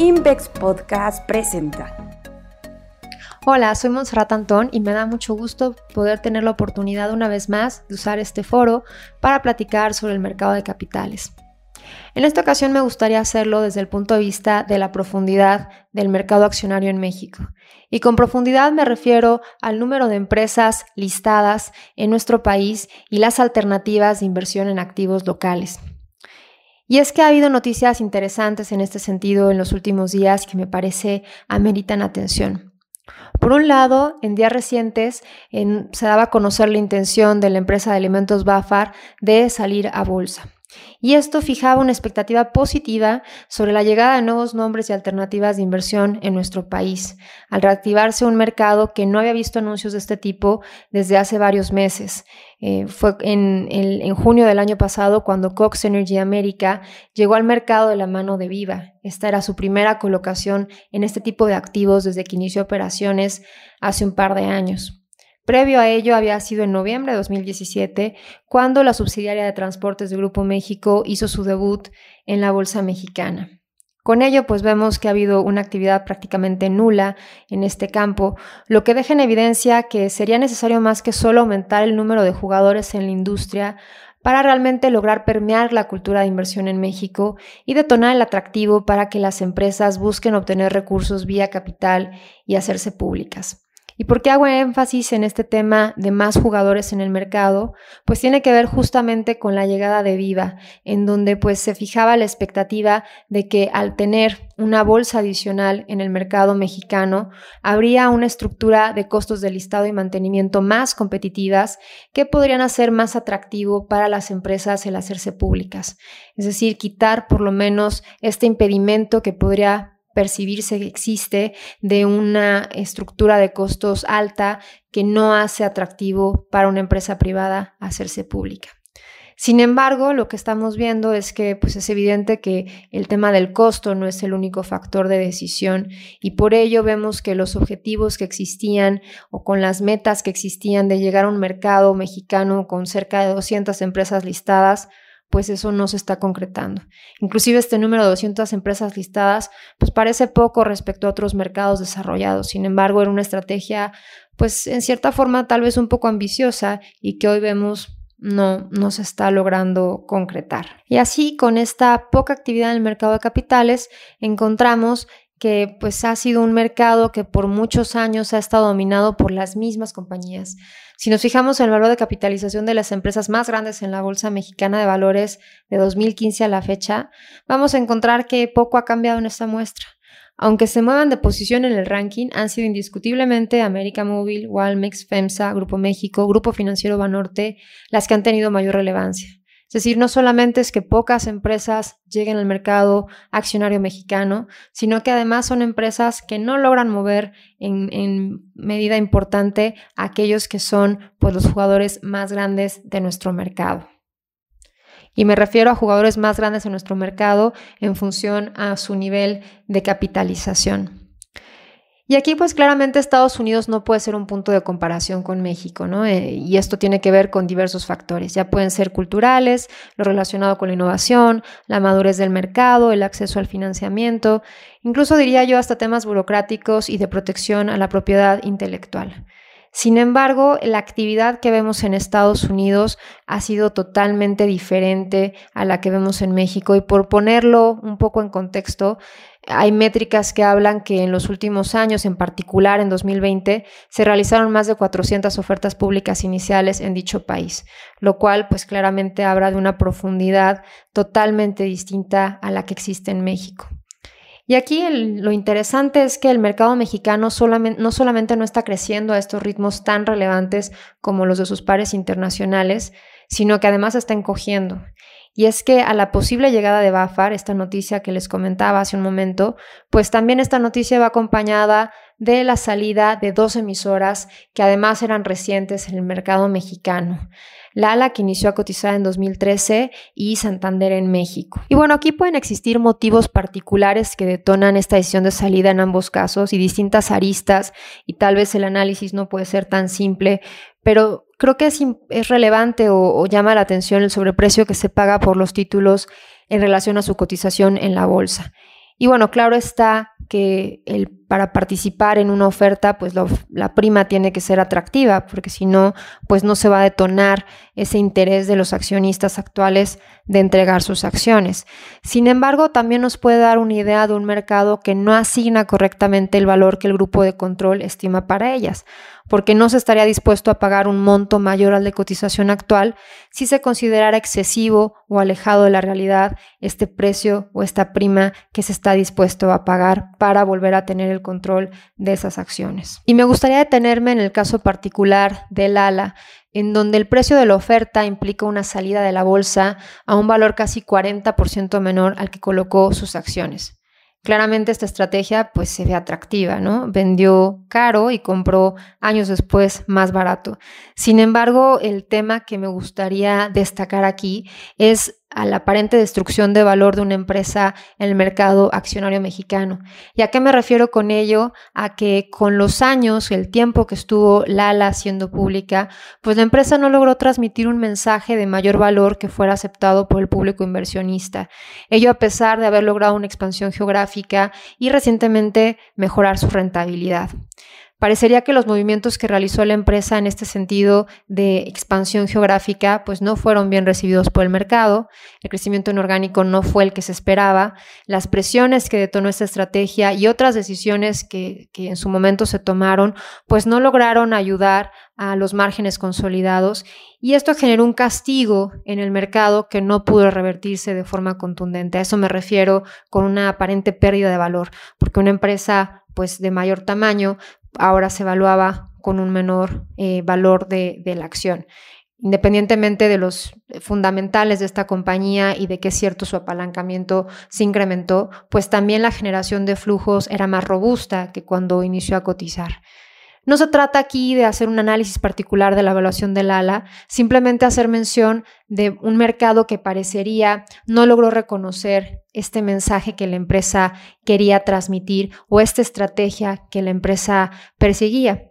Invex Podcast presenta. Hola, soy Monserrat Antón y me da mucho gusto poder tener la oportunidad una vez más de usar este foro para platicar sobre el mercado de capitales. En esta ocasión me gustaría hacerlo desde el punto de vista de la profundidad del mercado accionario en México. Y con profundidad me refiero al número de empresas listadas en nuestro país y las alternativas de inversión en activos locales. Y es que ha habido noticias interesantes en este sentido en los últimos días que me parece ameritan atención. Por un lado, en días recientes se daba a conocer la intención de la empresa de alimentos Bafar de salir a bolsa. Y esto fijaba una expectativa positiva sobre la llegada de nuevos nombres y alternativas de inversión en nuestro país, al reactivarse un mercado que no había visto anuncios de este tipo desde hace varios meses. Eh, fue en, en, junio del año pasado cuando Cox Energy América llegó al mercado de la mano de Viva. Esta era su primera colocación en este tipo de activos desde que inició operaciones hace un par de años. Previo a ello había sido en noviembre de 2017 cuando la subsidiaria de transportes de Grupo México hizo su debut en la Bolsa Mexicana. Con ello, pues vemos que ha habido una actividad prácticamente nula en este campo, lo que deja en evidencia que sería necesario más que solo aumentar el número de jugadores en la industria para realmente lograr permear la cultura de inversión en México y detonar el atractivo para que las empresas busquen obtener recursos vía capital y hacerse públicas. ¿Y por qué hago énfasis en este tema de más jugadores en el mercado? Pues tiene que ver justamente con la llegada de Viva, en donde pues se fijaba la expectativa de que al tener una bolsa adicional en el mercado mexicano, habría una estructura de costos de listado y mantenimiento más competitivas que podrían hacer más atractivo para las empresas el hacerse públicas. Es decir, quitar por lo menos este impedimento que podría percibirse que existe de una estructura de costos alta que no hace atractivo para una empresa privada hacerse pública. Sin embargo, lo que estamos viendo es que pues es evidente que el tema del costo no es el único factor de decisión y por ello vemos que los objetivos que existían o con las metas que existían de llegar a un mercado mexicano con cerca de 200 empresas listadas pues eso no se está concretando. Inclusive este número de 200 empresas listadas, pues parece poco respecto a otros mercados desarrollados. Sin embargo, era una estrategia, pues en cierta forma tal vez un poco ambiciosa y que hoy vemos no, no se está logrando concretar. Y así, con esta poca actividad en el mercado de capitales, encontramos que pues ha sido un mercado que por muchos años ha estado dominado por las mismas compañías. Si nos fijamos en el valor de capitalización de las empresas más grandes en la Bolsa Mexicana de Valores de 2015 a la fecha, vamos a encontrar que poco ha cambiado en esta muestra. Aunque se muevan de posición en el ranking, han sido indiscutiblemente América Móvil, Walmex, FEMSA, Grupo México, Grupo Financiero Banorte las que han tenido mayor relevancia. Es decir, no solamente es que pocas empresas lleguen al mercado accionario mexicano, sino que además son empresas que no logran mover en, medida importante a aquellos que son pues, los jugadores más grandes de nuestro mercado. Y me refiero a jugadores más grandes de nuestro mercado en función a su nivel de capitalización. Y aquí pues claramente Estados Unidos no puede ser un punto de comparación con México, ¿no? Eh, y esto tiene que ver con diversos factores. Ya pueden ser culturales, lo relacionado con la innovación, la madurez del mercado, el acceso al financiamiento, incluso diría yo hasta temas burocráticos y de protección a la propiedad intelectual. Sin embargo, la actividad que vemos en Estados Unidos ha sido totalmente diferente a la que vemos en México y por ponerlo un poco en contexto, hay métricas que hablan que en los últimos años, en particular en 2020, se realizaron más de 400 ofertas públicas iniciales en dicho país, lo cual pues claramente habla de una profundidad totalmente distinta a la que existe en México. Y aquí lo interesante es que el mercado mexicano no solamente no está creciendo a estos ritmos tan relevantes como los de sus pares internacionales, sino que además está encogiendo. Y es que a la posible llegada de Bafar, esta noticia que les comentaba hace un momento, pues también esta noticia va acompañada de la salida de dos emisoras que además eran recientes en el mercado mexicano. Lala, que inició a cotizar en 2013, y Santander en México. Y bueno, aquí pueden existir motivos particulares que detonan esta decisión de salida en ambos casos y distintas aristas, y tal vez el análisis no puede ser tan simple, pero creo que es, relevante o, llama la atención el sobreprecio que se paga por los títulos en relación a su cotización en la bolsa. Y bueno, claro está que para participar en una oferta, pues la prima tiene que ser atractiva, porque si no, pues no se va a detonar ese interés de los accionistas actuales de entregar sus acciones. Sin embargo, también nos puede dar una idea de un mercado que no asigna correctamente el valor que el grupo de control estima para ellas, porque no se estaría dispuesto a pagar un monto mayor al de cotización actual si se considerara excesivo o alejado de la realidad este precio o esta prima que se está dispuesto a pagar para volver a tener el control de esas acciones. Y me gustaría detenerme en el caso particular del ALA, en donde el precio de la oferta implica una salida de la bolsa a un valor casi 40% menor al que colocó sus acciones. Claramente esta estrategia pues se ve atractiva, ¿no? Vendió caro y compró años después más barato. Sin embargo, el tema que me gustaría destacar aquí es a la aparente destrucción de valor de una empresa en el mercado accionario mexicano. ¿Y a qué me refiero con ello? A que con los años, el tiempo que estuvo Lala siendo pública, pues la empresa no logró transmitir un mensaje de mayor valor que fuera aceptado por el público inversionista. Ello a pesar de haber logrado una expansión geográfica y recientemente mejorar su rentabilidad. Parecería que los movimientos que realizó la empresa en este sentido de expansión geográfica pues no fueron bien recibidos por el mercado, el crecimiento inorgánico no fue el que se esperaba, las presiones que detonó esta estrategia y otras decisiones que, en su momento se tomaron pues no lograron ayudar a los márgenes consolidados y esto generó un castigo en el mercado que no pudo revertirse de forma contundente. A eso me refiero con una aparente pérdida de valor, porque una empresa pues de mayor tamaño ahora se evaluaba con un menor eh, valor de, de la acción independientemente de los fundamentales de esta compañía y de que es cierto su apalancamiento se incrementó, pues también la generación de flujos era más robusta que cuando inició a cotizar. No se trata aquí de hacer un análisis particular de la evaluación del ALA, simplemente hacer mención de un mercado que parecería no logró reconocer este mensaje que la empresa quería transmitir o esta estrategia que la empresa perseguía.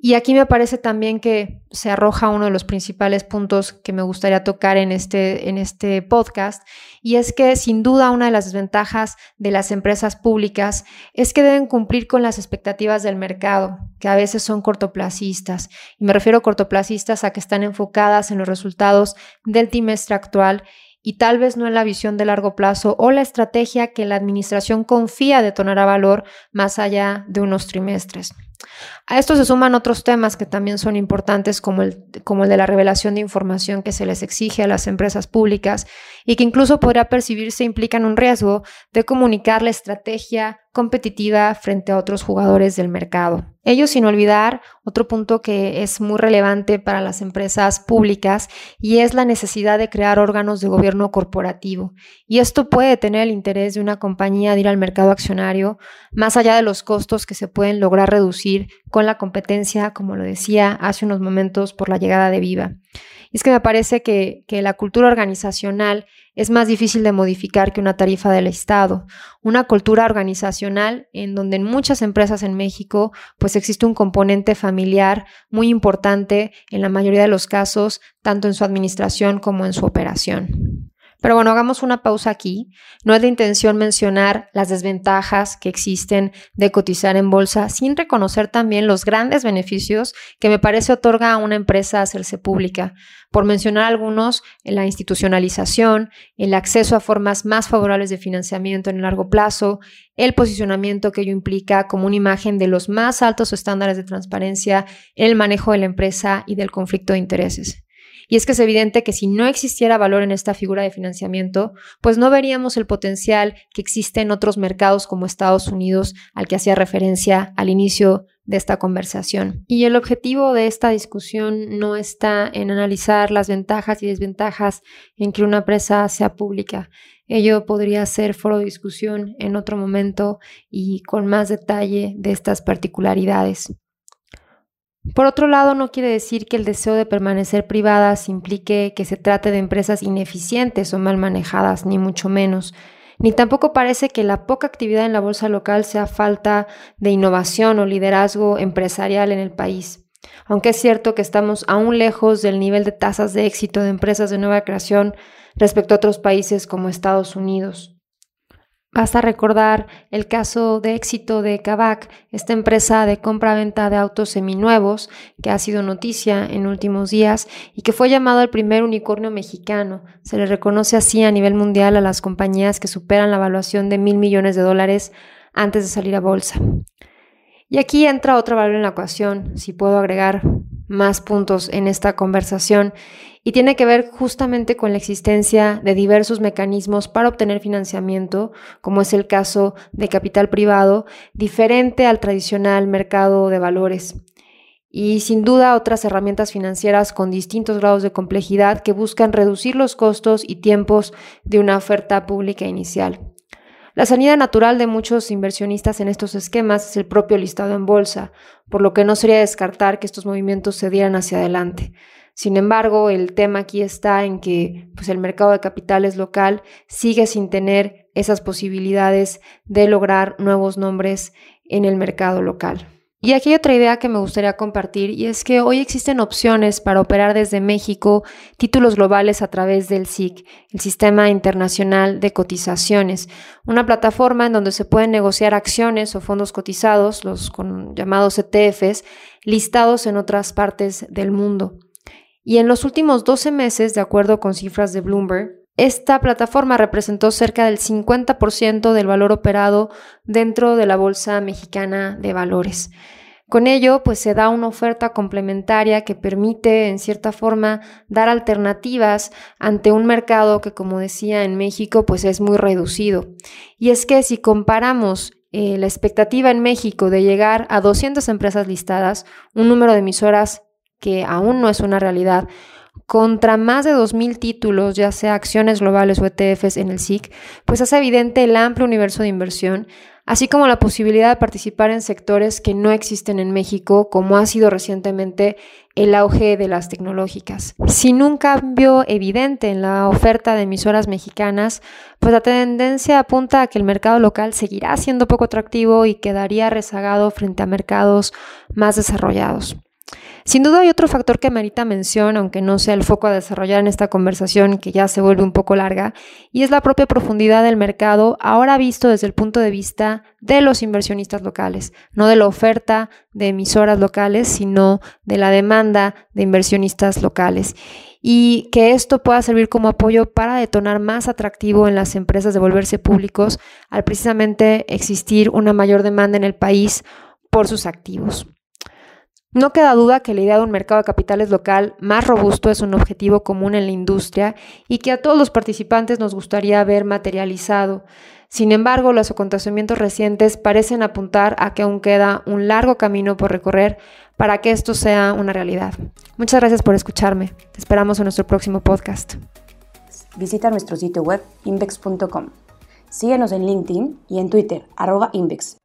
Y aquí me parece también que se arroja uno de los principales puntos que me gustaría tocar en este, en este podcast, y es que sin duda una de las desventajas de las empresas públicas es que deben cumplir con las expectativas del mercado, que a veces son cortoplacistas. Y me refiero a cortoplacistas a que están enfocadas en los resultados del trimestre actual y tal vez no en la visión de largo plazo o la estrategia que la administración confía detonará valor más allá de unos trimestres. A esto se suman otros temas que también son importantes como el, de la revelación de información que se les exige a las empresas públicas y que incluso podría percibirse implican un riesgo de comunicar la estrategia competitiva frente a otros jugadores del mercado. Ello sin olvidar otro punto que es muy relevante para las empresas públicas y es la necesidad de crear órganos de gobierno corporativo. Y esto puede tener el interés de una compañía de ir al mercado accionario más allá de los costos que se pueden lograr reducir con la competencia, como lo decía hace unos momentos, por la llegada de Viva. Es que me parece que, que la cultura organizacional es más difícil de modificar que una tarifa del Estado. Una cultura organizacional en donde en muchas empresas en México pues existe un componente familiar muy importante en la mayoría de los casos, tanto en su administración como en su operación. Pero bueno, hagamos una pausa aquí. No es de intención mencionar las desventajas que existen de cotizar en bolsa sin reconocer también los grandes beneficios que me parece otorga a una empresa hacerse pública. Por mencionar algunos, la institucionalización, el acceso a formas más favorables de financiamiento en el largo plazo, el posicionamiento que ello implica como una imagen de los más altos estándares de transparencia en el manejo de la empresa y del conflicto de intereses. Y es que es evidente que si no existiera valor en esta figura de financiamiento, pues no veríamos el potencial que existe en otros mercados como Estados Unidos, al que hacía referencia al inicio de esta conversación. Y el objetivo de esta discusión no está en analizar las ventajas y desventajas en que una empresa sea pública. Ello podría ser foro de discusión en otro momento y con más detalle de estas particularidades. Por otro lado, no quiere decir que el deseo de permanecer privadas implique que se trate de empresas ineficientes o mal manejadas, ni mucho menos. Ni tampoco parece que la poca actividad en la bolsa local sea falta de innovación o liderazgo empresarial en el país. Aunque es cierto que estamos aún lejos del nivel de tasas de éxito de empresas de nueva creación respecto a otros países como Estados Unidos. Basta recordar el caso de éxito de Kavak, esta empresa de compra-venta de autos seminuevos que ha sido noticia en últimos días y que fue llamado el primer unicornio mexicano. Se le reconoce así a nivel mundial a las compañías que superan la evaluación de mil millones de dólares antes de salir a bolsa. Y aquí entra otra valor en la ecuación, si puedo agregar más puntos en esta conversación, y tiene que ver justamente con la existencia de diversos mecanismos para obtener financiamiento, como es el caso de capital privado, diferente al tradicional mercado de valores. Y sin duda otras herramientas financieras con distintos grados de complejidad que buscan reducir los costos y tiempos de una oferta pública inicial. La salida natural de muchos inversionistas en estos esquemas es el propio listado en bolsa, por lo que no sería descartar que estos movimientos se dieran hacia adelante. Sin embargo, el tema aquí está en que pues, el mercado de capitales local sigue sin tener esas posibilidades de lograr nuevos nombres en el mercado local. Y aquí hay otra idea que me gustaría compartir y es que hoy existen opciones para operar desde México títulos globales a través del SIC, el Sistema Internacional de Cotizaciones, una plataforma en donde se pueden negociar acciones o fondos cotizados, los llamados ETFs, listados en otras partes del mundo. Y en los últimos 12 meses, de acuerdo con cifras de Bloomberg, esta plataforma representó cerca del 50% del valor operado dentro de la Bolsa Mexicana de Valores. Con ello, pues se da una oferta complementaria que permite, en cierta forma, dar alternativas ante un mercado que, como decía en México, pues es muy reducido. Y es que si comparamos eh, la expectativa en México de llegar a 200 empresas listadas, un número de emisoras que aún no es una realidad, contra más de 2.000 títulos, ya sea acciones globales o ETFs en el SIC, pues hace evidente el amplio universo de inversión, así como la posibilidad de participar en sectores que no existen en México, como ha sido recientemente el auge de las tecnológicas. Sin un cambio evidente en la oferta de emisoras mexicanas, pues la tendencia apunta a que el mercado local seguirá siendo poco atractivo y quedaría rezagado frente a mercados más desarrollados. Sin duda hay otro factor que merita mención, aunque no sea el foco a desarrollar en esta conversación que ya se vuelve un poco larga, y es la propia profundidad del mercado, ahora visto desde el punto de vista de los inversionistas locales, no de la oferta de emisoras locales, sino de la demanda de inversionistas locales y que esto pueda servir como apoyo para detonar más atractivo en las empresas de volverse públicos al precisamente existir una mayor demanda en el país por sus activos. No queda duda que la idea de un mercado de capitales local más robusto es un objetivo común en la industria y que a todos los participantes nos gustaría ver materializado. Sin embargo, los acontecimientos recientes parecen apuntar a que aún queda un largo camino por recorrer para que esto sea una realidad. Muchas gracias por escucharme. Te esperamos en nuestro próximo podcast. Visita nuestro sitio web invex.com. Síguenos en LinkedIn y en Twitter, arroba invex.